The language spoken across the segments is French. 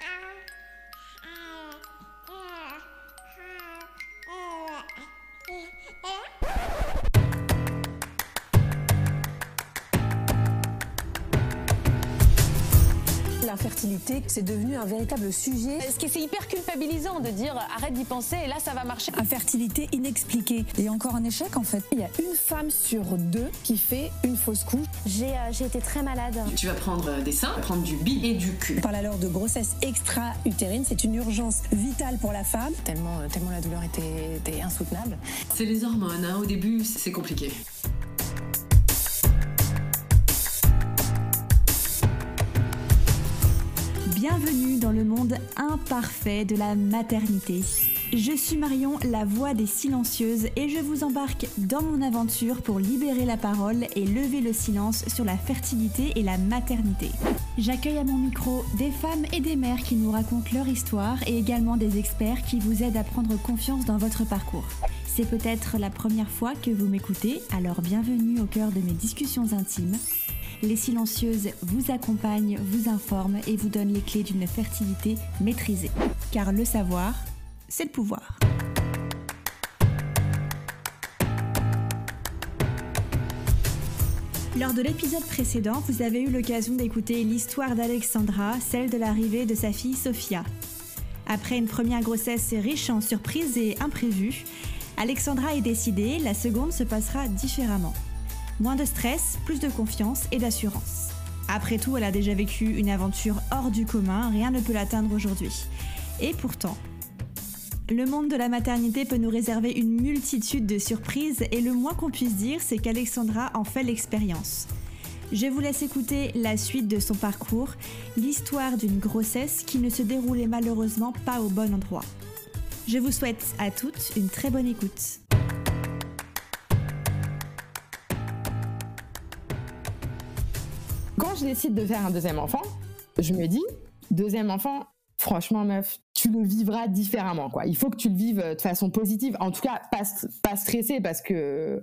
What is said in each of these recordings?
Ah. L'infertilité, c'est devenu un véritable sujet. Ce qui c'est hyper culpabilisant de dire arrête d'y penser et là ça va marcher? Infertilité inexpliquée et encore un échec en fait. Il y a une femme sur deux qui fait une fausse couche. J'ai euh, été très malade. Tu vas prendre euh, des seins, prendre du bi et du cul. On parle alors de grossesse extra-utérine, c'est une urgence vitale pour la femme. Tellement, euh, tellement la douleur était, était insoutenable. C'est les hormones, hein. au début c'est compliqué. Imparfait de la maternité. Je suis Marion, la voix des silencieuses, et je vous embarque dans mon aventure pour libérer la parole et lever le silence sur la fertilité et la maternité. J'accueille à mon micro des femmes et des mères qui nous racontent leur histoire et également des experts qui vous aident à prendre confiance dans votre parcours. C'est peut-être la première fois que vous m'écoutez, alors bienvenue au cœur de mes discussions intimes. Les silencieuses vous accompagnent, vous informent et vous donnent les clés d'une fertilité maîtrisée. Car le savoir, c'est le pouvoir. Lors de l'épisode précédent, vous avez eu l'occasion d'écouter l'histoire d'Alexandra, celle de l'arrivée de sa fille Sophia. Après une première grossesse riche en surprises et imprévues, Alexandra est décidée, la seconde se passera différemment. Moins de stress, plus de confiance et d'assurance. Après tout, elle a déjà vécu une aventure hors du commun, rien ne peut l'atteindre aujourd'hui. Et pourtant, le monde de la maternité peut nous réserver une multitude de surprises et le moins qu'on puisse dire, c'est qu'Alexandra en fait l'expérience. Je vous laisse écouter la suite de son parcours, l'histoire d'une grossesse qui ne se déroulait malheureusement pas au bon endroit. Je vous souhaite à toutes une très bonne écoute. Je décide de faire un deuxième enfant, je me dis, deuxième enfant, franchement, meuf, tu le vivras différemment, quoi. Il faut que tu le vives de façon positive. En tout cas, pas, pas stressé parce que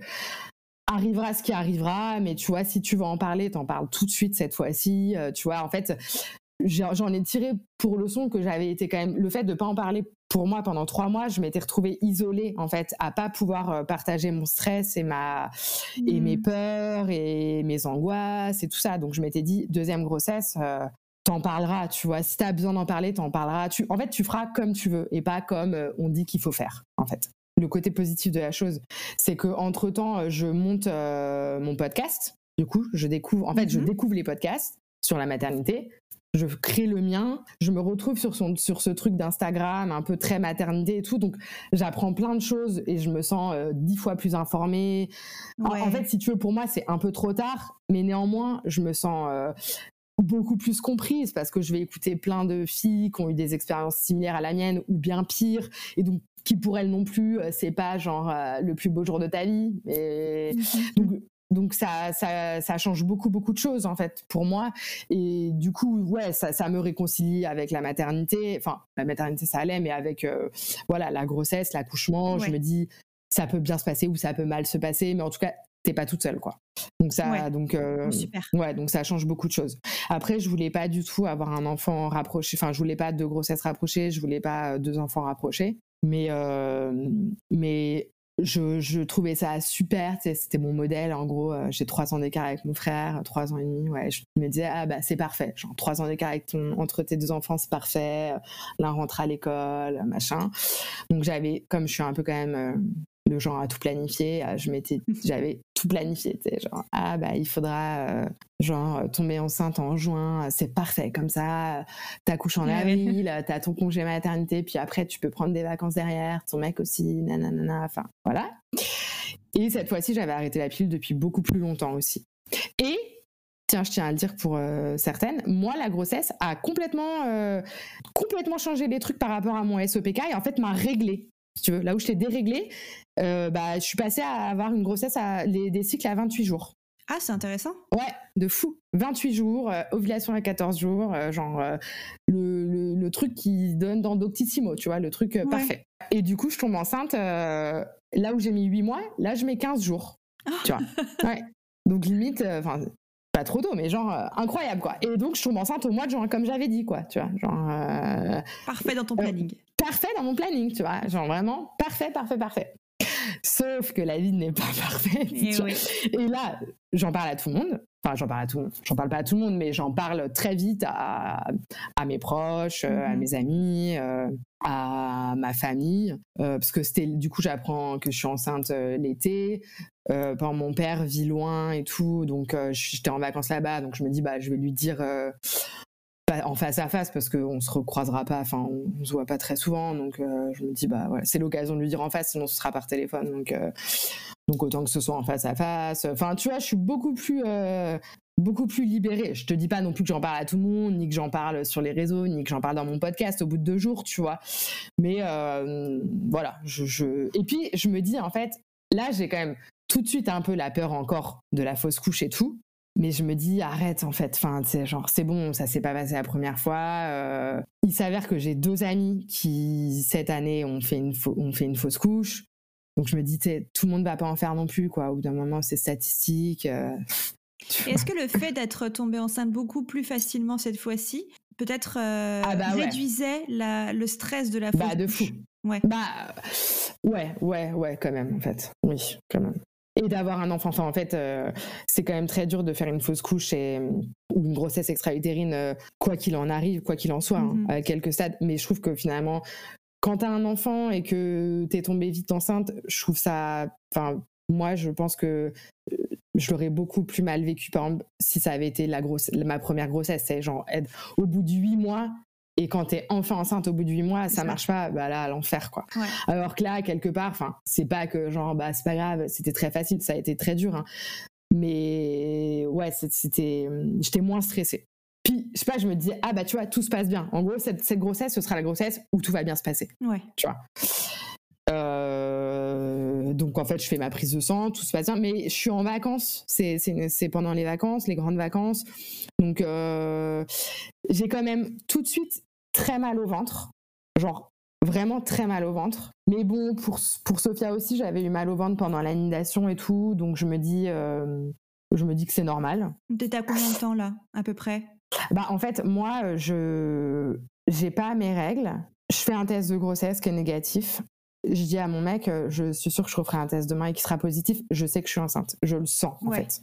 arrivera ce qui arrivera, mais tu vois, si tu veux en parler, t'en parles tout de suite cette fois-ci. Euh, tu vois, en fait, j'en ai tiré pour leçon que j'avais été quand même le fait de pas en parler pour moi pendant trois mois je m'étais retrouvée isolée en fait à pas pouvoir euh, partager mon stress et ma et mes mmh. peurs et mes angoisses et tout ça. Donc je m'étais dit deuxième grossesse euh, t'en parleras tu vois. Si t'as besoin d'en parler t'en parleras. Tu en fait tu feras comme tu veux et pas comme euh, on dit qu'il faut faire en fait. Le côté positif de la chose c'est que entre temps je monte mon podcast. Du coup je découvre en fait je mmh découvre les podcasts sur la maternité je crée le mien, je me retrouve sur, son, sur ce truc d'Instagram un peu très maternité et tout, donc j'apprends plein de choses et je me sens euh, dix fois plus informée. En, fait, si tu veux, pour moi, c'est un peu trop tard, mais néanmoins, je me sens euh, beaucoup plus comprise parce que je vais écouter plein de filles qui ont eu des expériences similaires à la mienne ou bien pires, et donc qui pour elles non plus, euh, c'est pas genre le plus beau jour de ta vie. Et mmh donc donc ça, ça, ça, change beaucoup, beaucoup de choses en fait pour moi. Et du coup, ouais, ça, ça me réconcilie avec la maternité. Enfin, la maternité, ça allait, mais avec euh, voilà la grossesse, l'accouchement, je me dis ça peut bien se passer ou ça peut mal se passer, mais en tout cas, t'es pas toute seule quoi. Donc ça, donc euh, Super. ouais, donc ça change beaucoup de choses. Après, je voulais pas du tout avoir un enfant rapproché. Enfin, je voulais pas de grossesse rapprochée, je voulais pas deux enfants rapprochés. Mais euh, mais je, trouvais ça super, c'était mon modèle. En gros, euh, j'ai trois ans d'écart avec mon frère, trois ans et demi. Ouais, je me disais ah bah c'est parfait. Genre trois ans d'écart avec ton entre tes deux enfants, c'est parfait. L'un rentre à l'école, machin. Donc j'avais, comme je suis un peu quand même euh, le genre à tout planifier, euh, je m'étais, j'avais tout planifié, tu sais, genre ah bah il faudra euh, genre tomber enceinte en juin, c'est parfait comme ça, t'accouches en avril, t'as ton congé maternité, puis après tu peux prendre des vacances derrière, ton mec aussi, nanana, enfin voilà. Et cette fois-ci, j'avais arrêté la pilule depuis beaucoup plus longtemps aussi. Et tiens, je tiens à le dire pour euh, certaines, moi, la grossesse a complètement, complètement changé les trucs par rapport à mon SOPK et en fait m'a réglé tu veux. Là où je t'ai déréglé, euh, bah, je suis passée à avoir une grossesse à des cycles à 28 jours. Ah, c'est intéressant. Ouais, de fou. 28 jours, euh, ovulation à 14 jours, euh, genre le, le, truc qui donne dans Doctissimo, tu vois, le truc parfait. Et du coup, je tombe enceinte, là où j'ai mis 8 mois, là, je mets 15 jours. Tu vois. Ouais. Donc limite, enfin, pas trop tôt, mais genre euh, incroyable quoi. Et donc je tombe enceinte au mois de juin, comme j'avais dit quoi, tu vois. Genre, euh, Parfait dans ton planning. parfait dans mon planning, tu vois. Genre vraiment parfait, parfait, parfait. Sauf que la vie n'est pas parfaite. Et oui. Et là, j'en parle à tout le monde. Enfin, j'en parle à tout le monde. J'en parle pas à tout le monde, mais j'en parle très vite à, à mes proches, euh, à Mhm. mes amis, euh, à ma famille. Euh, parce que c'était, du coup, j'apprends que je suis enceinte euh, l'été. Par mon père vit loin et tout, donc j'étais en vacances là-bas, donc je me dis bah je vais lui dire en face à face parce qu'on se recroisera pas, enfin on, se voit pas très souvent, donc euh, je me dis bah voilà c'est l'occasion de lui dire en face, sinon ce sera par téléphone, donc euh, donc autant que ce soit en face à face. Enfin tu vois, je suis beaucoup plus euh, beaucoup plus libérée. Je te dis pas non plus que j'en parle à tout le monde, ni que j'en parle sur les réseaux, ni que j'en parle dans mon podcast au bout de deux jours, tu vois. Mais voilà, je et puis je me dis en fait là j'ai quand même tout de suite un peu la peur encore de la fausse couche et tout. Mais je me dis, arrête en fait, enfin, c'est genre, c'est bon, ça s'est pas passé la première fois. euh. il s'avère que j'ai deux amis qui, cette année, ont fait une, ont fait une fausse couche. Donc je me dis, tout le monde va pas en faire non plus, quoi. Au bout d'un moment, c'est statistique. euh. Est-ce que le fait d'être tombée enceinte beaucoup plus facilement cette fois-ci, peut-être euh, Ah bah ouais. réduisait la- le stress de la Bah, fausse de couche? fou. Ouais. Bah, ouais, ouais, ouais, quand même, en fait. Oui, quand même. Et d'avoir un enfant. Enfin, en fait, euh, c'est quand même très dur de faire une fausse couche et, ou une grossesse extra-utérine, euh, quoi qu'il en arrive, quoi qu'il en soit, hein, Mhm. à quelques stades. Mais je trouve que finalement, quand t'as un enfant et que t'es tombée vite enceinte, je trouve ça. Enfin, moi, je pense que euh, je l'aurais beaucoup plus mal vécu, par exemple, si ça avait été la grosse, ma première grossesse. C'est genre, être au bout de huit mois. Et quand t'es enfin enceinte au bout de huit mois, ça marche pas, bah là, l'enfer, quoi. Ouais. Alors que là, quelque part, enfin, c'est pas que genre, bah, c'est pas grave, c'était très facile, ça a été très dur, hein. Mais ouais, c'était, j'étais moins stressée. Puis, je sais pas, je me dis, ah bah tu vois, tout se passe bien. En gros, cette, cette grossesse, ce sera la grossesse où tout va bien se passer. Ouais. Tu vois. Euh, donc en fait, je fais ma prise de sang, tout se passe bien, mais je suis en vacances. C'est, c'est, c'est pendant les vacances, les grandes vacances. Donc euh, j'ai quand même tout de suite très mal au ventre. Genre vraiment très mal au ventre. Mais bon, pour, pour Sophia aussi, j'avais eu mal au ventre pendant l'anidation et tout. Donc je me dis, euh, je me dis que c'est normal. T'étais à combien de temps là, à peu près? Bah, en fait, moi, je j'ai pas mes règles. Je fais un test de grossesse qui est négatif. Je dis à mon mec, euh, je suis sûre que je referai un test demain et qui sera positif. Je sais que je suis enceinte. Je le sens, en Ouais. fait.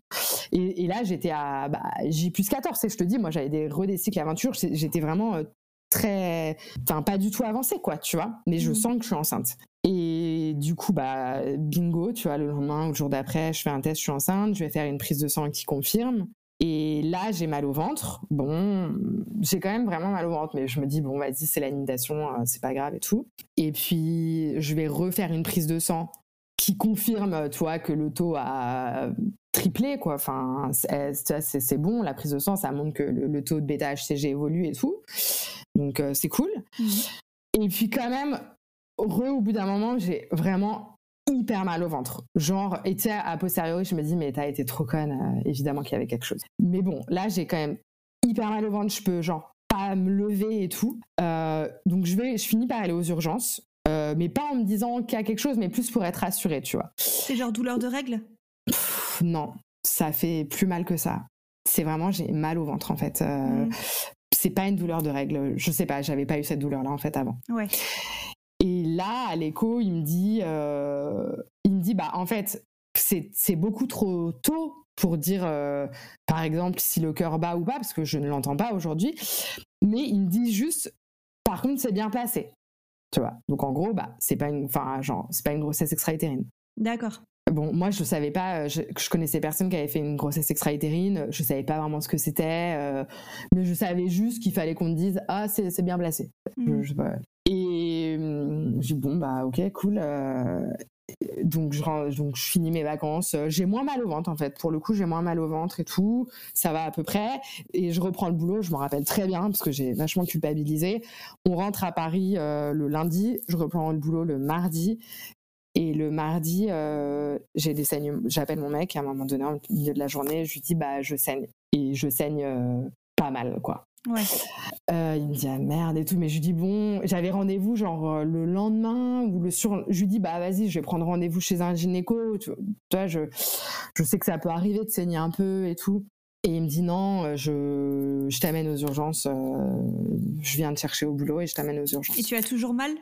Et, et là, j'étais à bah, J plus 14. Et je te dis, moi, j'avais des redés cycles aventures. J'ai- J'étais vraiment euh, très. Enfin, pas du tout avancée, quoi, tu vois. Mais je Mhm. sens que je suis enceinte. Et du coup, bah, bingo, tu vois, le lendemain ou le jour d'après, je fais un test, je suis enceinte. Je vais faire une prise de sang qui confirme. Et là, j'ai mal au ventre. Bon, j'ai quand même vraiment mal au ventre, mais je me dis, bon, vas-y, c'est l'anidation, euh, c'est pas grave et tout. Et puis, je vais refaire une prise de sang qui confirme, tu vois, que le taux a triplé, quoi. Enfin, c'est c'est- c'est bon, la prise de sang, ça montre que le, le taux de bêta-HCG évolue et tout. Donc, euh, c'est cool. Et puis, quand même, re, au bout d'un moment, j'ai vraiment hyper mal au ventre. Genre, et tu sais, a posteriori, je me dis, mais t'as été trop conne, euh, évidemment qu'il y avait quelque chose. Mais bon, là, j'ai quand même hyper mal au ventre, je peux, genre, pas me lever et tout. Euh, donc, je, vais, je finis par aller aux urgences, euh, mais pas en me disant qu'il y a quelque chose, mais plus pour être rassurée, tu vois. C'est genre douleur de règles? Pff, non, ça fait plus mal que ça. C'est vraiment, j'ai mal au ventre, en fait. Mm. C'est pas une douleur de règle. Je sais pas, j'avais pas eu cette douleur-là, en fait, avant. Ouais. Là, à l'écho, il me dit, euh, il me dit, bah en fait, c'est beaucoup trop tôt pour dire, euh, par exemple, si le cœur bat ou pas, parce que je ne l'entends pas aujourd'hui. Mais il me dit juste, par contre, c'est bien placé. Tu vois. Donc en gros, bah c'est pas une, enfin genre, c'est pas une grossesse extra-utérine. D'accord. Bon, moi, je savais pas, euh, je, je connaissais personne qui avait fait une grossesse extra-utérine, je savais pas vraiment ce que c'était, euh, mais je savais juste qu'il fallait qu'on me dise, ah, c'est bien placé. Je- Mm. je sais pas. J'ai dit, bon, bah, ok, cool. euh, donc, je, je finis mes vacances. J'ai moins mal au ventre, en fait. Pour le coup, j'ai moins mal au ventre et tout. Ça va à peu près. Et je reprends le boulot. Je m'en rappelle très bien parce que j'ai vachement culpabilisé. On rentre à Paris euh, le lundi. Je reprends le boulot le mardi. Et le mardi, euh, j'ai des saignements. J'appelle mon mec à un moment donné, au milieu de la journée. Je lui dis, bah, je saigne. Et je saigne pas mal, quoi. Ouais. Euh, il me dit ah merde et tout, mais je lui dis bon, j'avais rendez-vous genre euh, le lendemain ou le sur, je lui dis bah vas-y, je vais prendre rendez-vous chez un gynéco, tu vois, je, je sais que ça peut arriver de saigner un peu et tout. Et il me dit non, je, je t'amène aux urgences, je viens te chercher au boulot et je t'amène aux urgences. Et tu as toujours mal?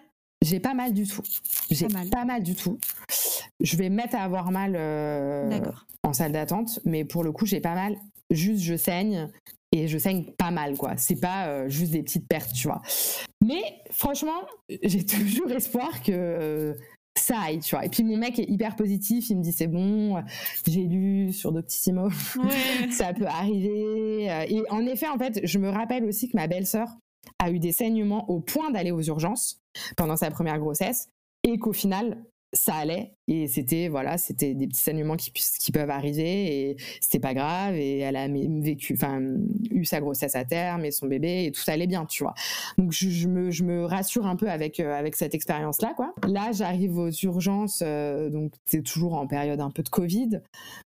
J'ai pas mal du tout. J'ai Pas mal. pas mal du tout. Je vais me mettre à avoir mal euh, en salle d'attente, mais pour le coup, j'ai pas mal. Juste, je saigne et je saigne pas mal, quoi. C'est pas euh, juste des petites pertes, tu vois. Mais franchement, j'ai toujours espoir que euh, ça aille, tu vois. Et puis mon mec est hyper positif, il me dit c'est bon, j'ai lu sur Doctissimo, Ouais. ça peut arriver. Euh, Et en effet, en fait, je me rappelle aussi que ma belle-sœur a eu des saignements au point d'aller aux urgences pendant sa première grossesse et qu'au final, ça allait. Et c'était, voilà, c'était des petits saignements qui, peuvent arriver et c'était pas grave. Et elle a vécu, enfin, eu sa grossesse à terme et son bébé et tout allait bien, tu vois. Donc, je, me, rassure un peu avec, euh, cette expérience-là, quoi. Là, j'arrive aux urgences, euh, donc c'est toujours en période un peu de Covid.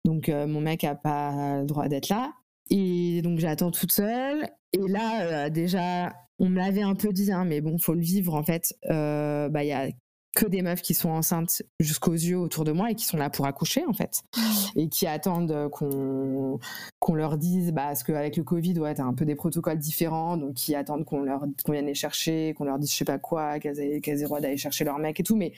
Donc, euh, mon mec a pas le droit d'être là. Et donc j'attends toute seule. Et là, déjà, on me l'avait un peu dit, hein, mais bon, faut le vivre en fait. Bah, il y a que des meufs qui sont enceintes jusqu'aux yeux autour de moi et qui sont là pour accoucher en fait. Et qui attendent qu'on qu'on leur dise bah, parce qu'avec le Covid ouais t'as un peu des protocoles différents donc qui attendent qu'on leur qu'on vienne les chercher qu'on leur dise je sais pas quoi qu'elles aient, qu'elles aient le droit d'aller chercher leur mec et tout. Mais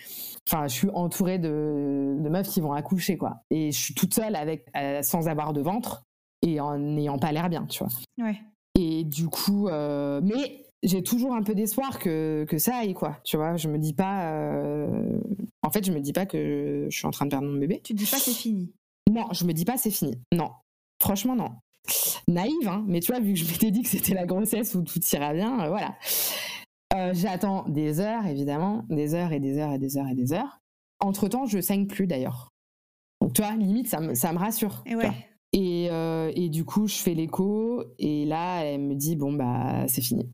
enfin je suis entourée de, de meufs qui vont accoucher quoi. Et je suis toute seule avec euh, sans avoir de ventre et en n'ayant pas l'air bien tu vois. Ouais. et du coup, euh, mais j'ai toujours un peu d'espoir que, que ça aille, quoi. Tu vois, je me dis pas. euh, En fait, je me dis pas que je suis en train de perdre mon bébé. Tu te dis pas c'est fini. Non, je me dis pas c'est fini. Non. Franchement, non. Naïve, hein, mais tu vois, vu que je m'étais dit que c'était la grossesse où tout ira bien, euh, voilà. Euh, J'attends des heures, évidemment, des heures et des heures et des heures et des heures. Entre temps, je saigne plus d'ailleurs. Donc, tu vois, limite, ça me, ça me rassure. Et ouais. Et, euh, et du coup, je fais l'écho et là, elle me dit bon bah c'est fini.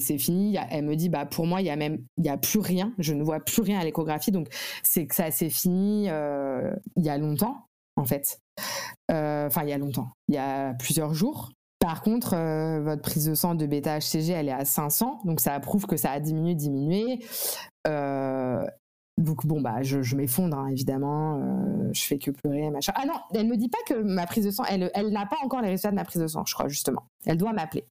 C'est fini. Elle me dit bah pour moi il y a plus rien. Je ne vois plus rien à l'échographie. Donc c'est que ça s'est fini euh, il y a longtemps en fait. Euh, Enfin il y a longtemps. Il y a plusieurs jours. Par contre, euh, votre prise de sang de bêta HCG, elle est à 500, donc ça prouve que ça a diminué, diminué. Donc bon bah je, m'effondre hein, évidemment, euh, je fais que pleurer machin. Ah non, elle me dit pas que ma prise de sang, elle n'a pas encore les résultats de ma prise de sang, je crois justement. Elle doit m'appeler.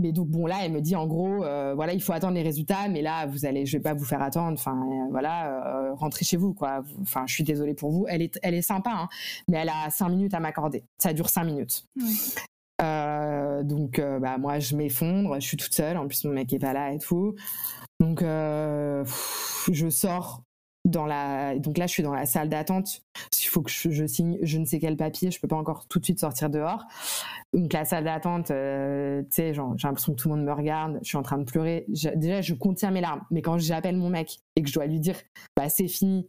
Mais donc bon là, elle me dit en gros, euh, voilà, il faut attendre les résultats, mais là vous allez, je vais pas vous faire attendre. Enfin euh, voilà, euh, rentrez chez vous quoi. Enfin je suis désolée pour vous. Elle est, elle est sympa, hein, mais elle a cinq minutes à m'accorder. Ça dure cinq minutes. Ouais. Donc bah moi je m'effondre, je suis toute seule. En plus mon mec est pas là et tout. Donc pff, je sors dans la. Donc là je suis dans la salle d'attente. Il faut que je, signe je ne sais quel papier. Je peux pas encore tout de suite sortir dehors. Donc la salle d'attente, euh, tu sais, j'ai l'impression que tout le monde me regarde. Je suis en train de pleurer. Déjà je contiens mes larmes. Mais quand j'appelle mon mec et que je dois lui dire bah c'est fini,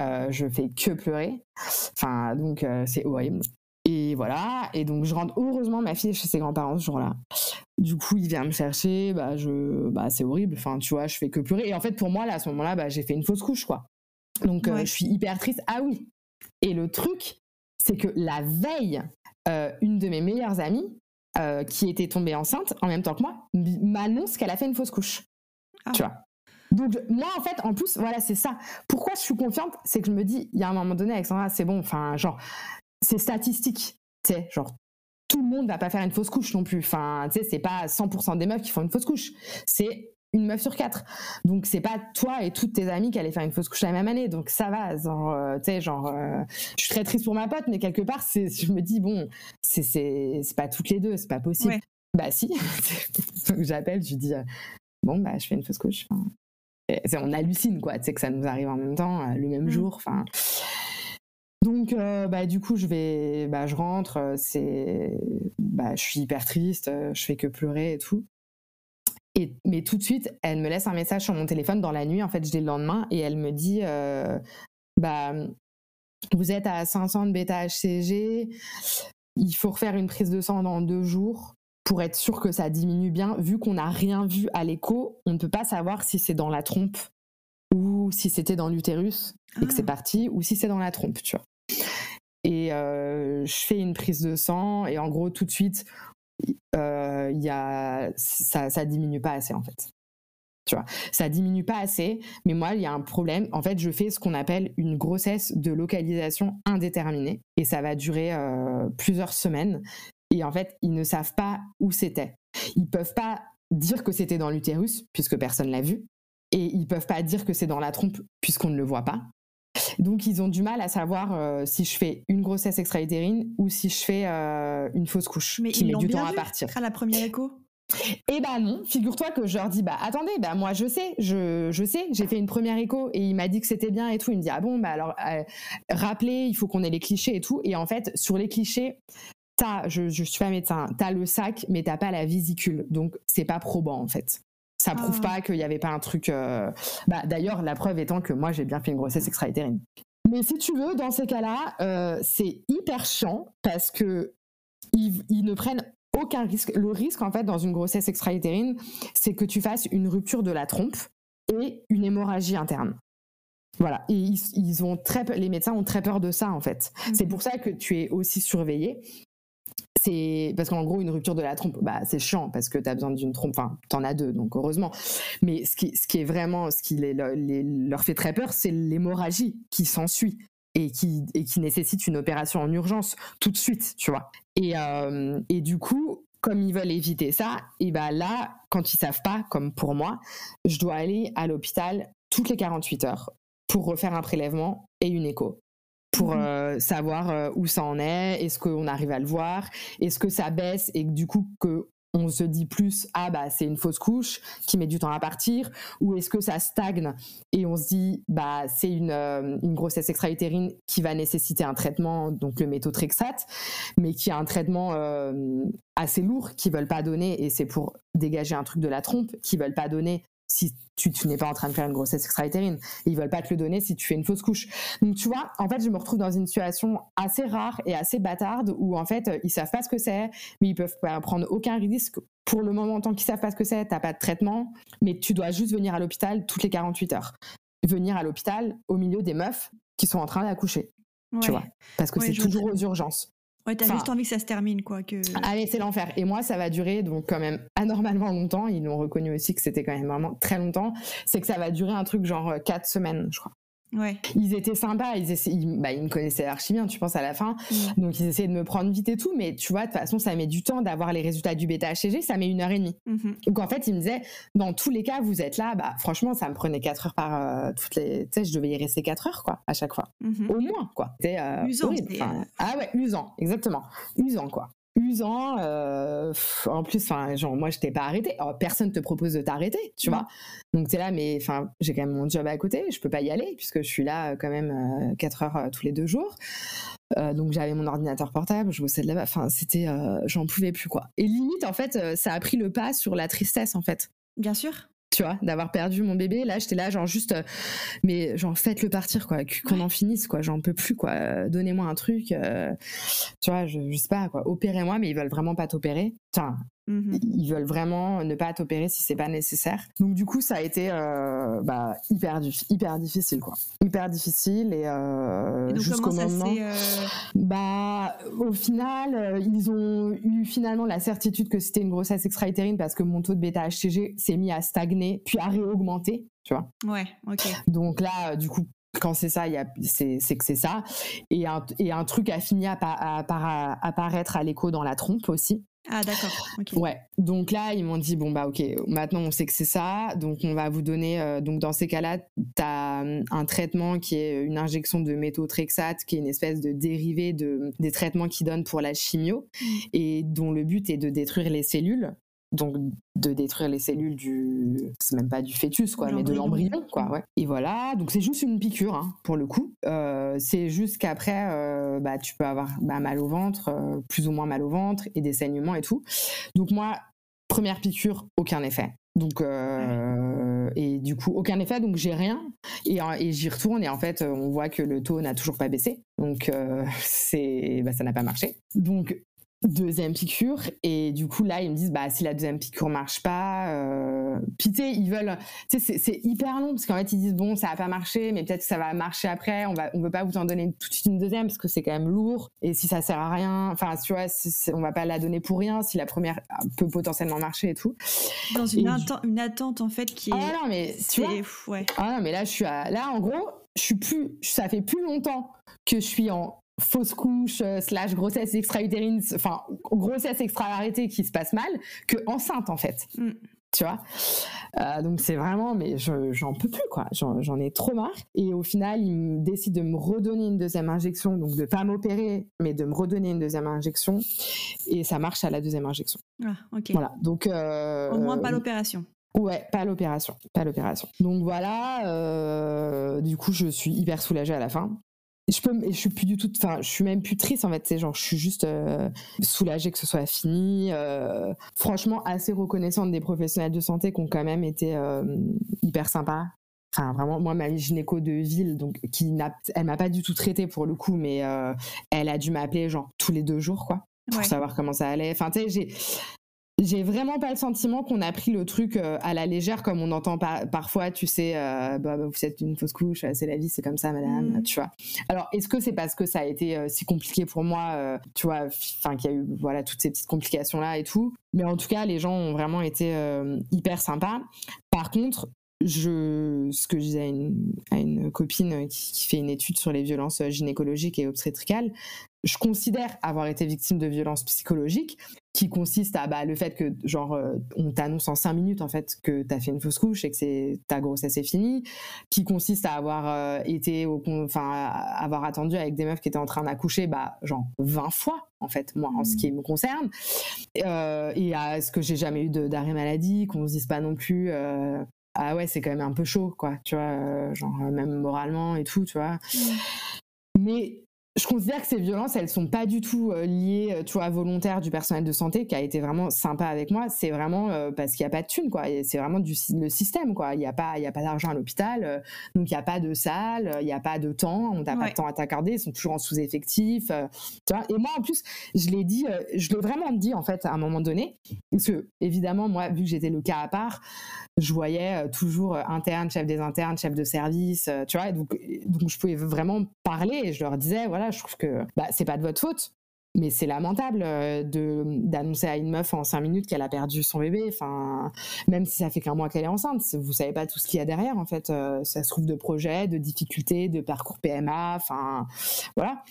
euh, je fais que pleurer. Enfin donc euh, c'est horrible. Et voilà. Et donc, je rentre. Heureusement, ma fille chez ses grands-parents ce jour-là. Du coup, il vient me chercher. Bah, je, bah, c'est horrible. Enfin, tu vois, je fais que pleurer. Et en fait, pour moi, là, à ce moment-là, bah, j'ai fait une fausse couche, quoi. Donc, euh, je suis hyper triste. Ah oui. Et le truc, c'est que la veille, euh, une de mes meilleures amies, euh, qui était tombée enceinte en même temps que moi, m'annonce qu'elle a fait une fausse couche. Ah. Tu vois. Donc, je- moi, en fait, en plus, voilà, c'est ça. Pourquoi je suis confiante C'est que je me dis, il y a un moment donné, Alexandra, c'est bon. Enfin, genre, c'est statistique. Tu sais, genre, tout le monde va pas faire une fausse couche non plus. Enfin, tu sais, c'est pas 100% des meufs qui font une fausse couche. C'est une meuf sur quatre. Donc, c'est pas toi et toutes tes amies qui allaient faire une fausse couche la même année. Donc, ça va. Genre, euh, tu sais, genre, euh, je suis très triste pour ma pote, mais quelque part, c'est, je me dis, bon, c'est, c'est, pas toutes les deux, c'est pas possible. Ouais. Bah, si. Donc, j'appelle, je lui dis, euh, bon, bah, je fais une fausse couche. Enfin, on hallucine, quoi. Tu sais, que ça nous arrive en même temps, le même Mm. jour. Enfin. Donc, euh, bah, du coup, je vais, bah, je rentre, euh, c'est, bah, je suis hyper triste, euh, je fais que pleurer et tout. Et, mais tout de suite, elle me laisse un message sur mon téléphone dans la nuit, en fait, je le lendemain, et elle me dit, bah, vous êtes à 500 de bêta-HCG, il faut refaire une prise de sang dans deux jours pour être sûr que ça diminue bien. Vu qu'on n'a rien vu à l'écho, on ne peut pas savoir si c'est dans la trompe ou si c'était dans l'utérus et que c'est Ah. parti, ou si c'est dans la trompe, tu vois. Et euh, je fais une prise de sang et en gros tout de suite, euh, il y a ça, ça diminue pas assez en fait. Tu vois, ça diminue pas assez, mais moi, il y a un problème. En fait, je fais ce qu'on appelle une grossesse de localisation indéterminée, et ça va durer euh, plusieurs semaines. Et en fait, ils ne savent pas où c'était. Ils peuvent pas dire que c'était dans l'utérus, puisque personne l'a vu, et ils peuvent pas dire que c'est dans la trompe, puisqu'on ne le voit pas. Donc, ils ont du mal à savoir euh, si je fais une grossesse extra-utérine ou si je fais euh, une fausse couche Mais qui ils met du temps à partir. à la première écho? Eh ben non, figure-toi que je leur dis bah attendez, bah moi je sais, je, je sais, j'ai fait une première écho et il m'a dit que c'était bien et tout. Il me dit ah bon bah alors euh, rappelez, il faut qu'on ait les clichés et tout. Et en fait sur les clichés, t'as, je, je suis pas médecin, t'as le sac mais t'as pas la vésicule, donc c'est pas probant en fait. Ça prouve Ah. pas qu'il y avait pas un truc. euh, Bah d'ailleurs la preuve étant que moi j'ai bien fait une grossesse extra-utérine. Mais si tu veux, dans ces cas-là, euh, c'est hyper chiant parce que ils, ils ne prennent aucun risque. Le risque, en fait, dans une grossesse extra-utérine, c'est que tu fasses une rupture de la trompe et une hémorragie interne. Voilà. Et ils, ils ont très, les médecins ont très peur de ça, en fait. C'est Mhm. pour ça que tu es aussi surveillé. C'est parce qu'en gros, une rupture de la trompe, bah, c'est chiant parce que tu as besoin d'une trompe. Enfin, t'en as deux, donc heureusement. Mais ce qui, ce qui est vraiment, ce qui leur fait très peur, c'est l'hémorragie qui s'ensuit et qui, et qui nécessite une opération en urgence tout de suite, tu vois. Et, euh, et du coup, comme ils veulent éviter ça, et ben là, quand ils savent pas, comme pour moi, je dois aller à l'hôpital toutes les 48 heures pour refaire un prélèvement et une écho pour euh, savoir euh, où ça en est, est-ce qu'on arrive à le voir, est-ce que ça baisse et que du coup que on se dit plus ah bah c'est une fausse couche qui met du temps à partir ou est-ce que ça stagne et on se dit bah c'est une, euh, une grossesse extra-utérine qui va nécessiter un traitement donc le méthotrexate mais qui a un traitement euh, assez lourd qu'ils veulent pas donner et c'est pour dégager un truc de la trompe qu'ils veulent pas donner si tu, tu n'es pas en train de faire une grossesse extra-utérine. Ils veulent pas te le donner si tu fais une fausse couche. Donc tu vois en fait je me retrouve dans une situation assez rare et assez bâtarde où en fait ils savent pas ce que c'est mais ils peuvent pas prendre aucun risque. Pour le moment tant qu'ils savent pas ce que c'est t'as pas de traitement mais tu dois juste venir à l'hôpital toutes les 48 heures. Venir à l'hôpital au milieu des meufs qui sont en train d'accoucher. Tu vois parce que Ouais, c'est vois toujours aux urgences Ouais, t'as Enfin- juste envie que ça se termine, quoi. Que... Allez, c'est l'enfer. Et moi, ça va durer donc quand même anormalement longtemps. Ils l'ont reconnu aussi que c'était quand même vraiment très longtemps. C'est que ça va durer un truc genre euh, quatre semaines, je crois. Ouais. Ils étaient sympas, ils, essaient- ils, bah, ils me connaissaient archi bien, tu penses à la fin. Mm. Donc ils essayaient de me prendre vite et tout, mais tu vois, de toute façon, ça met du temps d'avoir les résultats du bêta-HCG, ça met une heure et demie. Mhm. Donc en fait, ils me disaient, dans tous les cas, vous êtes là, bah franchement, ça me prenait quatre heures par euh, toutes les. Tu sais, je devais y rester quatre heures, quoi, à chaque fois Mhm. au moins quoi c'était euh, Usant, Enfin, euh, ah ouais usant exactement usant quoi usant euh, en plus enfin genre moi je t'ai pas arrêté Oh, personne te propose de t'arrêter tu vois donc t'es là mais enfin j'ai quand même mon job à côté je peux pas y aller puisque je suis là euh, quand même 4 heures euh, tous les deux jours Euh, donc j'avais mon ordinateur portable, je bossais de là-bas. Enfin, c'était, euh, j'en pouvais plus quoi. Et limite, en fait, ça a pris le pas sur la tristesse en fait Bien sûr. Tu vois, d'avoir perdu mon bébé. Là, j'étais là, genre juste, euh, mais genre faites-le partir, quoi, qu- qu'on en finisse, quoi. J'en peux plus, quoi. Euh, Donnez-moi un truc, euh, tu vois, je, je sais pas, quoi. Opérez-moi, mais ils veulent vraiment pas t'opérer. Enfin, Mhm. ils veulent vraiment ne pas t'opérer si c'est pas nécessaire. Donc du coup, ça a été euh, bah, hyper, dif- hyper difficile, quoi. Hyper difficile et, euh, Et jusqu'au moment. euh, Bah, au final, euh, ils ont eu finalement la certitude que c'était une grossesse extra-utérine parce que mon taux de bêta-HCG s'est mis à stagner puis à réaugmenter, tu vois. Ouais, ok. Donc là, euh, du coup, quand c'est ça, c'est que c'est ça. Et un, et un truc a fini à, à para- apparaître à l'écho dans la trompe aussi. Ah, d'accord. Ouais. Donc là, ils m'ont dit bon bah ok, maintenant on sait que c'est ça, donc on va vous donner. euh, donc dans ces cas-là, tu as un traitement qui est une injection de méthotrexate, qui est une espèce de dérivé de des traitements qu'ils donnent pour la chimio et dont le but est de détruire les cellules. Donc de détruire les cellules du, c'est même pas du fœtus quoi, mais de l'embryon. quoi. Ouais. Et voilà, donc c'est juste une piqûre hein, pour le coup. Euh, c'est juste qu'après, euh, bah tu peux avoir bah, mal au ventre, euh, plus ou moins mal au ventre et des saignements et tout. Donc moi, première piqûre, aucun effet. Donc et du coup aucun effet, donc j'ai rien et, et j'y retourne et en fait on voit que le taux n'a toujours pas baissé, donc c'est bah, ça n'a pas marché. Donc deuxième piqûre et du coup là ils me disent bah si la deuxième piqûre marche pas, euh, puis tu sais, ils veulent, tu sais, c'est hyper long parce qu'en fait ils disent bon, ça va pas marché, mais peut-être que ça va marcher après. On va, on veut pas vous en donner tout de suite une deuxième parce que c'est quand même lourd. Et si ça sert à rien, enfin, tu vois, on va pas la donner pour rien si la première peut potentiellement marcher et tout. Dans une, une attente en fait qui ah est. Ah non, mais tu vois, ouais. Ah non, mais là je suis à, là en gros, je suis plus, ça fait plus longtemps que je suis en fausse couche euh, slash grossesse extra-utérine, enfin grossesse extra-arrêtée qui se passe mal, que enceinte en fait. Mm. Tu vois? Euh, Donc c'est vraiment, mais j'en peux plus quoi, j'en ai trop marre. Et au final, il me décide de me redonner une deuxième injection, donc de pas m'opérer, mais de me redonner une deuxième injection. Et ça marche à la deuxième injection. Ah, ok. Voilà, donc. Euh, au moins pas l'opération. Ouais, pas l'opération, pas l'opération. Donc voilà, du coup, je suis hyper soulagée à la fin je peux je suis plus du tout enfin je suis même plus triste en fait c'est genre je suis juste euh, soulagée que ce soit fini euh, franchement assez reconnaissante des professionnels de santé qui ont quand même été euh, hyper sympas Enfin, vraiment, moi, ma gynéco de ville, donc, qui n'a, elle m'a pas du tout traité pour le coup, mais elle a dû m'appeler genre tous les deux jours, quoi, pour savoir comment ça allait. Enfin, tu sais, j'ai, vraiment pas le sentiment qu'on a pris le truc euh, à la légère comme on entend parfois, tu sais, euh, bah, bah, vous êtes une fausse couche, c'est la vie, c'est comme ça, madame, mmh. tu vois. Alors, est-ce que c'est parce que ça a été euh, si compliqué pour moi, tu vois, enfin, qu'il y a eu, voilà, toutes ces petites complications-là et tout? Mais en tout cas, les gens ont vraiment été hyper sympas. Par contre, je, ce que je disais à une, copine qui, qui, fait une étude sur les violences gynécologiques et obstétricales, je considère avoir été victime de violences psychologiques qui consiste à bah, le fait que genre euh, on t'annonce en cinq minutes en fait que t'as fait une fausse couche et que c'est ta grossesse est finie qui consiste à avoir euh, été au enfin avoir attendu avec des meufs qui étaient en train d'accoucher bah genre 20 fois en fait moi en ce qui me concerne. Euh, et à ce que j'ai jamais eu d'arrêt maladie qu'on se dise pas non plus ah ouais c'est quand même un peu chaud quoi tu vois genre même moralement et tout tu vois. Mais je considère que ces violences, elles sont pas du tout euh, liées, euh, tu vois, volontaires du personnel de santé qui a été vraiment sympa avec moi. C'est vraiment euh, parce qu'il y a pas de thunes, quoi. C'est vraiment du le système, quoi. Il y a pas, il y a pas d'argent à l'hôpital, donc il y a pas de salle, il y a pas de temps, on t'a pas de temps à t'accorder. Ils sont toujours en sous-effectif, tu vois. Et moi, en plus, je l'ai dit, je l'ai vraiment dit en fait à un moment donné, parce que évidemment, moi, vu que j'étais le cas à part, je voyais toujours interne, chef des internes, chef de service, tu vois. donc, donc je pouvais vraiment parler et je leur disais, voilà je trouve que bah, c'est pas de votre faute. Mais c'est lamentable euh, de d'annoncer à une meuf en cinq minutes qu'elle a perdu son bébé. Enfin, même si ça fait qu'un mois qu'elle est enceinte, vous savez pas tout ce qu'il y a derrière. En fait, euh, ça se trouve de projets, de difficultés, de parcours PMA. Enfin, voilà.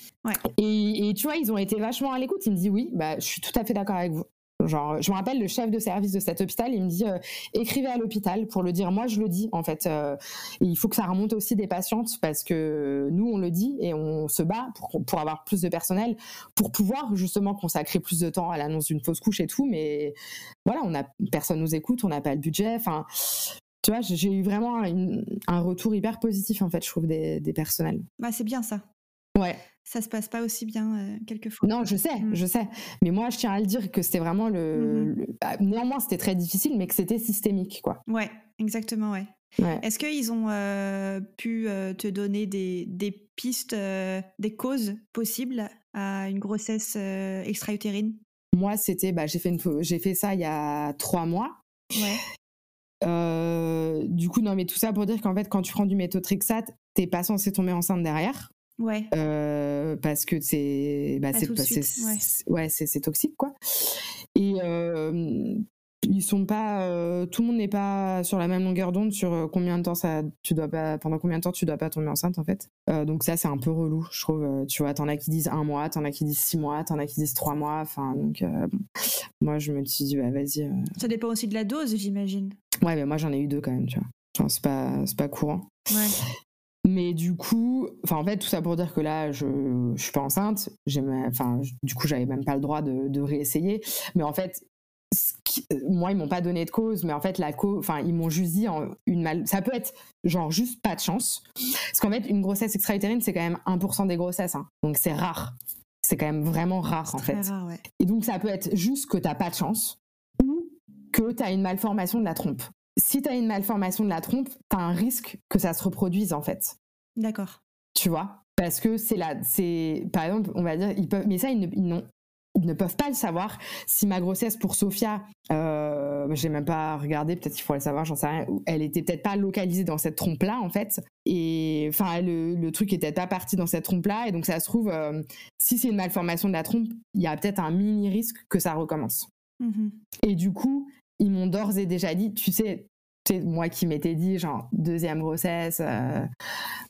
Et, et, tu vois, ils ont été vachement à l'écoute. Ils me disent oui, bah, je suis tout à fait d'accord avec vous. Genre, je me rappelle le chef de service de cet hôpital, il me dit euh, écrivez à l'hôpital pour le dire. Moi, je le dis en fait. Euh, il faut que ça remonte aussi des patientes parce que nous, on le dit et on se bat pour, pour avoir plus de personnel, pour pouvoir justement consacrer plus de temps à l'annonce d'une fausse couche et tout. Mais voilà, on a personne nous écoute, on n'a pas le budget. Enfin, tu vois, j'ai eu vraiment un retour hyper positif en fait, je trouve des, des personnels. Bah, c'est bien ça. Ouais ça se passe pas aussi bien euh, quelquefois. Non, je sais, mmh. je sais. Mais moi, je tiens à le dire que c'était vraiment le. Mmh bah, néanmoins, c'était très difficile, mais que c'était systémique, quoi. Ouais, exactement, ouais. Est-ce qu'ils ont euh, pu euh, te donner des, des pistes, des causes possibles à une grossesse extra-utérine? Moi, c'était, bah, j'ai fait une, j'ai fait ça il y a trois mois. Ouais. du coup, non, mais tout ça pour dire qu'en fait, quand tu prends du méthotrexate, t'es pas censé tomber enceinte derrière. Ouais. Euh, parce que c'est, bah, c'est, ouais, c'est, toxique quoi. Et euh, ils sont pas, euh, tout le monde n'est pas sur la même longueur d'onde sur combien de temps ça, tu dois pas, pendant combien de temps tu dois pas tomber enceinte en fait. donc ça c'est un peu relou, je trouve. tu vois, t'en as qui disent un mois, t'en as qui disent six mois, t'en as qui disent trois mois. Enfin donc, moi je me suis dit bah vas-y. Ça dépend aussi de la dose, j'imagine. Ouais, mais moi j'en ai eu deux quand même, tu vois. c'est pas, c'est pas courant. Ouais. Mais du coup, enfin en fait tout ça pour dire que là je, je suis pas enceinte, enfin du coup j'avais même pas le droit de, de réessayer. Mais en fait, moi ils m'ont pas donné de cause, mais en fait la cause, enfin ils m'ont juste dit en, une mal, ça peut être genre juste pas de chance, parce qu'en fait une grossesse extra-utérine c'est quand même 1% des grossesses, hein. donc c'est rare, c'est quand même vraiment rare en fait. Rare, ouais. Et donc ça peut être juste que t'as pas de chance ou que tu as une malformation de la trompe si tu as une malformation de la trompe, tu as un risque que ça se reproduise en fait. D'accord. Tu vois? Parce que c'est là, c'est par exemple, on va dire, ils peuvent, mais ça, ils n'ont ils ne peuvent pas le savoir. Si ma grossesse pour Sophia, euh, j'ai même pas regardé, peut-être qu'il faut le savoir, j'en sais rien. Elle était peut-être pas localisée dans cette trompe-là, en fait. Et enfin, le, truc était pas parti dans cette trompe-là. Et donc, ça se trouve, euh, si c'est une malformation de la trompe, il y a peut-être un mini risque que ça recommence. Mmh et du coup, ils m'ont d'ores et déjà dit, tu sais, moi qui m'étais dit, genre, deuxième grossesse, euh,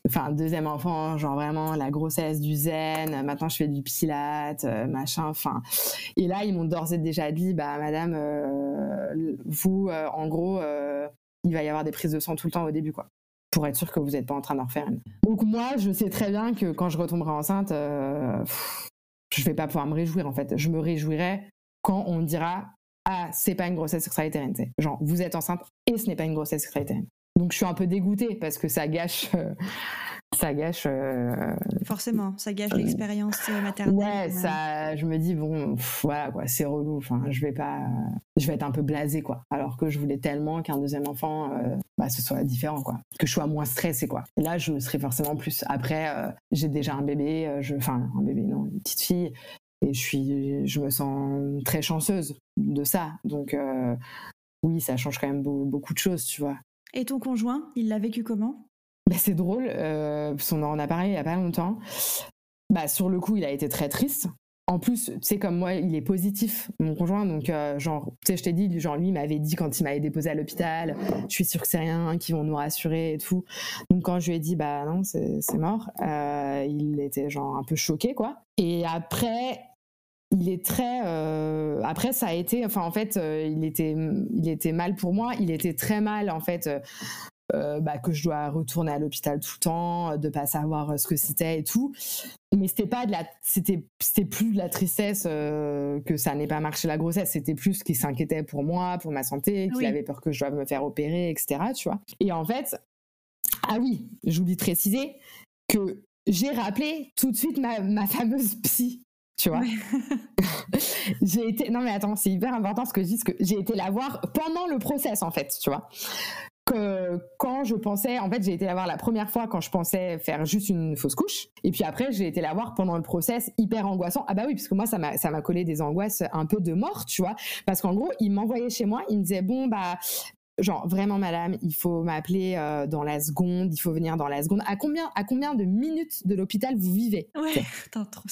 enfin, deuxième enfant, genre vraiment la grossesse du zen, maintenant je fais du pilate, euh, machin, enfin. Et là, ils m'ont d'ores et déjà dit, bah, madame, euh, vous, en gros, il va y avoir des prises de sang tout le temps au début, quoi. Pour être sûr que vous n'êtes pas en train d'en refaire une. Donc, moi, je sais très bien que quand je retomberai enceinte, je vais pas pouvoir me réjouir, en fait. Je me réjouirai quand on dira ah, c'est pas une grossesse extra-utérine. Genre, vous êtes enceinte et ce n'est pas une grossesse extra-utérine. Donc, je suis un peu dégoûtée parce que ça gâche. Euh, ça gâche. Euh, Forcément, ça gâche euh, l'expérience maternelle. Ouais, ça, je me dis, bon, voilà, quoi, c'est relou. Enfin, je vais pas. Je vais être un peu blasée, quoi. Alors que je voulais tellement qu'un deuxième enfant, bah, ce soit différent, quoi. Que je sois moins stressée, quoi. Et là, je me serais forcément plus. Après, j'ai déjà un bébé, je... enfin, un bébé, non, une petite fille et je suis je me sens très chanceuse de ça donc euh, oui ça change quand même beaucoup de choses tu vois et ton conjoint il l'a vécu comment? Bah, c'est drôle euh, on en a parlé il y a pas longtemps bah sur le coup il a été très triste en plus, tu sais, comme moi, il est positif, mon conjoint. Donc, euh, genre, tu sais, je t'ai dit, genre, lui, il m'avait dit quand il m'avait déposé à l'hôpital, je suis sûre que c'est rien, qu'ils vont nous rassurer et tout. Donc, quand je lui ai dit, bah non, c'est mort, euh, il était, genre, un peu choqué, quoi. Et après, il est très. Euh, après, ça a été. Enfin, en fait, il, était, il était mal pour moi. Il était très mal, en fait. Euh, bah, que je dois retourner à l'hôpital tout le temps, de pas savoir ce que c'était et tout. Mais c'était pas de la, c'était, c'était plus de la tristesse euh, que ça n'ait pas marché la grossesse. C'était plus qu'il s'inquiétait pour moi, pour ma santé, qu'il avait peur que je doive me faire opérer, etc. Tu vois. Et en fait, ah oui, j'oublie de préciser que j'ai rappelé tout de suite ma, ma fameuse psy tu vois. j'ai été non mais attends, c'est hyper important ce que je dis, que j'ai été la voir pendant le process en fait, tu vois que quand je pensais, en fait, j'ai été la voir la première fois quand je pensais faire juste une fausse couche. Et puis après, j'ai été la voir pendant le process hyper angoissant. Ah bah oui, parce que moi, ça m'a, ça m'a collé des angoisses un peu de mort, tu vois. Parce qu'en gros, il m'envoyait chez moi, il me disait, bon, bah, genre, vraiment, madame, il faut m'appeler euh, dans la seconde, il faut venir dans la seconde. À combien, à combien de minutes de l'hôpital vous vivez? Ouais, putain, trop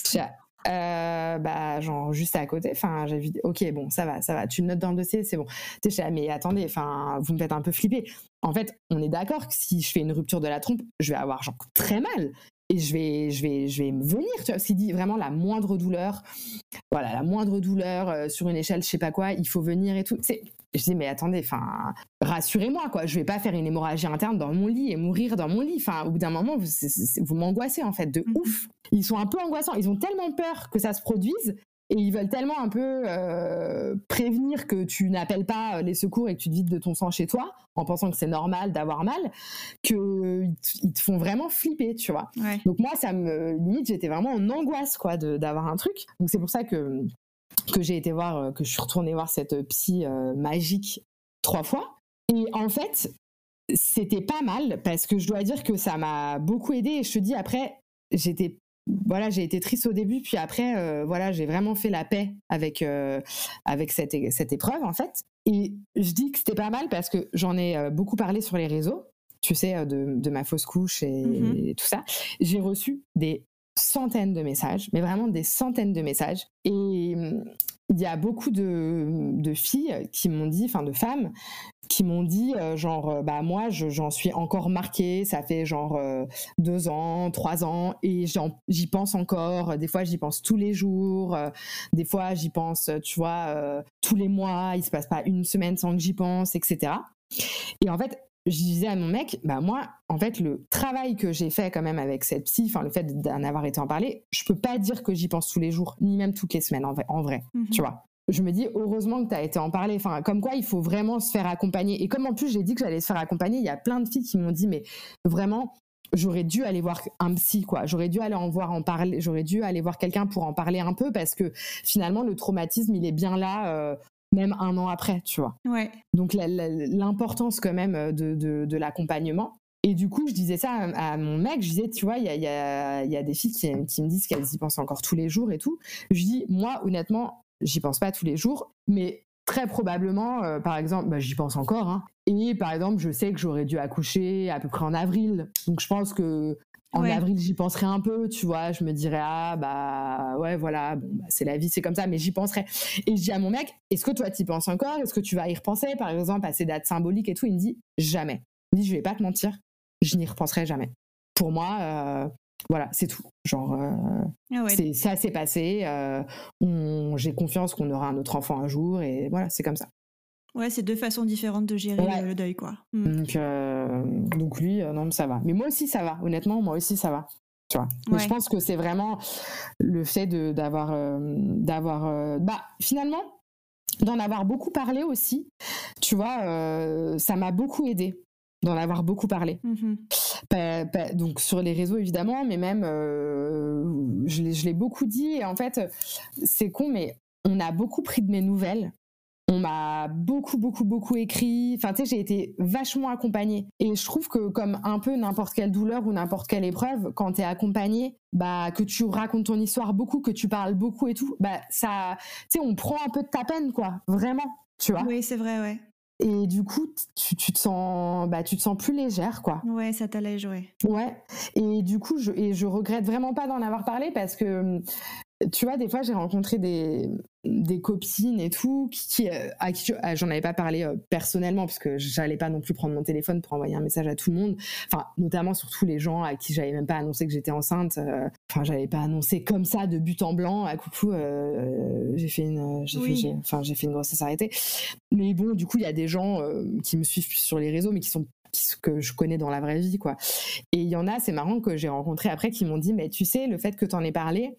euh, bah genre juste à côté enfin j'ai vu ok bon ça va ça va tu le notes dans le dossier c'est bon. Mais attendez enfin vous me faites un peu flipper. En fait on est d'accord que si je fais une rupture de la trompe je vais avoir genre très mal. Et je vais je vais je vais venir tu vois s'il dit vraiment la moindre douleur. Voilà la moindre douleur euh, sur une échelle je sais pas quoi il faut venir et tout. C'est je dis mais attendez, enfin rassurez-moi quoi, je vais pas faire une hémorragie interne dans mon lit et mourir dans mon lit. Enfin au bout d'un moment vous, vous m'angoissez en fait de mmh ouf. Ils sont un peu angoissants, ils ont tellement peur que ça se produise et ils veulent tellement un peu euh, prévenir que tu n'appelles pas les secours et que tu te vides de ton sang chez toi en pensant que c'est normal d'avoir mal que ils te font vraiment flipper tu vois. Donc moi ça me limite j'étais vraiment en angoisse quoi d'avoir un truc. Donc c'est pour ça que que j'ai été voir, euh, que je suis retournée voir cette psy euh, magique trois fois. Et en fait, c'était pas mal parce que je dois dire que ça m'a beaucoup aidé. Et je te dis, après, j'étais voilà, j'ai été triste au début, puis après, euh, voilà, j'ai vraiment fait la paix avec avec cette, cette épreuve en fait. Et je dis que c'était pas mal parce que j'en ai beaucoup parlé sur les réseaux, tu sais, de, de ma fausse couche et, mmh et tout ça. J'ai reçu des centaines de messages, mais vraiment des centaines de messages. Et hum, il y a beaucoup de, filles qui m'ont dit, enfin de femmes, qui m'ont dit euh, genre euh, bah moi j'en suis encore marquée ça fait genre euh, deux ans trois ans et j'y pense encore. Des fois j'y pense tous les jours. Des fois j'y pense tu vois tous les mois il se passe pas une semaine sans que j'y pense etc et en fait je disais à mon mec, bah moi, en fait, le travail que j'ai fait quand même avec cette psy, enfin le fait d'en avoir été en parler, je peux pas dire que j'y pense tous les jours, ni même toutes les semaines en vrai, en vrai mhm. tu vois. Je me dis heureusement que tu as été en parler. Enfin, comme quoi, il faut vraiment se faire accompagner. Et comme en plus j'ai dit que j'allais se faire accompagner, il y a plein de filles qui m'ont dit mais vraiment, j'aurais dû aller voir un psy quoi j'aurais dû aller en voir en parler j'aurais dû aller voir quelqu'un pour en parler un peu parce que finalement le traumatisme il est bien là euh, même un an après, tu vois. Ouais. Donc l'importance quand même euh, de, de, l'accompagnement. Et du coup, je disais ça à, mon mec, je disais, tu vois, il y a, y, a, y a, des filles qui, qui me disent qu'elles y pensent encore tous les jours et tout. Je dis, moi, honnêtement, j'y pense pas tous les jours, mais très probablement, euh, par exemple, bah, j'y pense encore. Hein. Et par exemple, je sais que j'aurais dû accoucher à peu près en avril. Donc je pense que en avril, j'y penserai un peu, tu vois. Je me dirais, ah, bah, ouais, voilà, bon, bah, c'est la vie, c'est comme ça, mais j'y penserai. Et je dis à mon mec, est-ce que toi, tu y penses encore? Est-ce que tu vas y repenser, par exemple, à ces dates symboliques et tout Il me dit, jamais. Il me dit, je vais pas te mentir, je n'y repenserai jamais. Pour moi, euh, voilà, c'est tout. Genre, euh, ah ça s'est passé. Euh, j'ai confiance qu'on aura un autre enfant un jour, et voilà, c'est comme ça. Ouais, c'est deux façons différentes de gérer le deuil, quoi. Donc, euh, donc lui, euh, non, ça va. Mais moi aussi, ça va. Honnêtement, moi aussi, ça va. Tu vois. Mais je pense que c'est vraiment le fait de d'avoir euh, d'avoir bah finalement d'en avoir beaucoup parlé aussi. Tu vois, ça m'a beaucoup aidé d'en avoir beaucoup parlé. Mm-hmm. donc sur les réseaux évidemment, mais même je l'ai beaucoup dit. Et en fait, c'est con, mais on a beaucoup pris de mes nouvelles on m'a beaucoup, beaucoup, beaucoup écrit. Enfin, tu sais, j'ai été vachement accompagnée. Et je trouve que comme un peu n'importe quelle douleur ou n'importe quelle épreuve, quand tu es accompagnée, bah, que tu racontes ton histoire beaucoup, que tu parles beaucoup et tout, bah, ça, tu sais, on prend un peu de ta peine, quoi. Vraiment, tu vois. Oui, c'est vrai, ouais. Et du coup, tu, te sens, bah, tu te sens plus légère, quoi. Ouais, ça t'allège, ouais. Ouais. Et du coup, je, et je regrette vraiment pas d'en avoir parlé parce que tu vois, des fois, j'ai rencontré des, des copines et tout, qui, euh, à qui ah, j'en avais pas parlé euh, personnellement, parce que j'allais pas non plus prendre mon téléphone pour envoyer un message à tout le monde. Enfin, notamment surtout les gens à qui j'avais même pas annoncé que j'étais enceinte. Euh, enfin, j'avais pas annoncé comme ça de but en blanc. À coucou, j'ai fait une, j'ai fait, enfin, j'ai fait une grossesse arrêtée. Mais bon, du coup, il y a des gens qui me suivent sur les réseaux, mais qui sont que je connais dans la vraie vie quoi. Et il y en a, c'est marrant que j'ai rencontré après qui m'ont dit mais tu sais le fait que tu en aies parlé,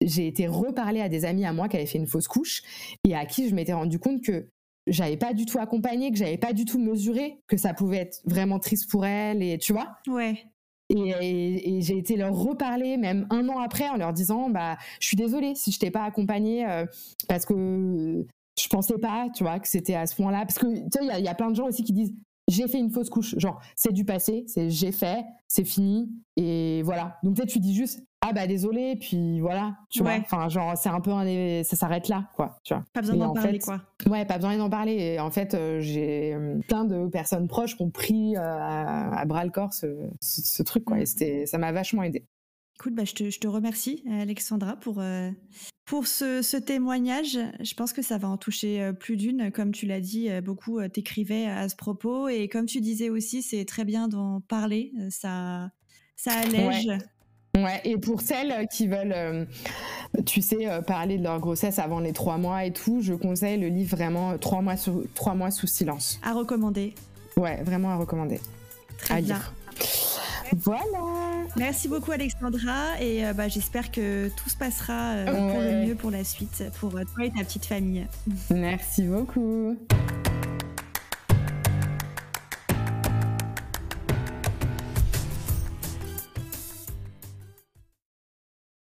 j'ai été reparler à des amis à moi qui avaient fait une fausse couche et à qui je m'étais rendu compte que j'avais pas du tout accompagné, que j'avais pas du tout mesuré que ça pouvait être vraiment triste pour elles et tu vois. Ouais. Et, j'ai été leur reparler même un an après en leur disant bah je suis désolée si je t'ai pas accompagnée euh, parce que je pensais pas tu vois que c'était à ce point-là parce que tu sais il y, y, a plein de gens aussi qui disent j'ai fait une fausse couche. Genre c'est du passé c'est j'ai fait c'est fini et voilà. Donc peut-être tu dis juste ah bah désolé puis voilà tu vois. Enfin genre c'est un peu un, ça s'arrête là quoi tu vois. Pas besoin d'en parler quoi. ouais pas besoin d'en parler. Et en fait euh, j'ai euh, plein de personnes proches qui ont pris euh, à, bras le corps ce, ce, truc quoi. Et c'était ça m'a vachement aidé Écoute, bah, je, te, je, te, remercie, Alexandra, pour, pour ce, ce, témoignage. Je pense que ça va en toucher plus d'une. Comme tu l'as dit, beaucoup t'écrivaient à ce propos. Et comme tu disais aussi, c'est très bien d'en parler. Ça, ça allège. Ouais, et pour celles qui veulent, euh, tu sais, euh, parler de leur grossesse avant les trois mois et tout, je conseille le livre vraiment euh, trois mois, sous, trois mois sous silence. À recommander. Ouais, vraiment à recommander. Très bien. Voilà. Merci beaucoup Alexandra et bah, j'espère que tout se passera pour le mieux pour la suite, pour toi et ta petite famille. Merci beaucoup.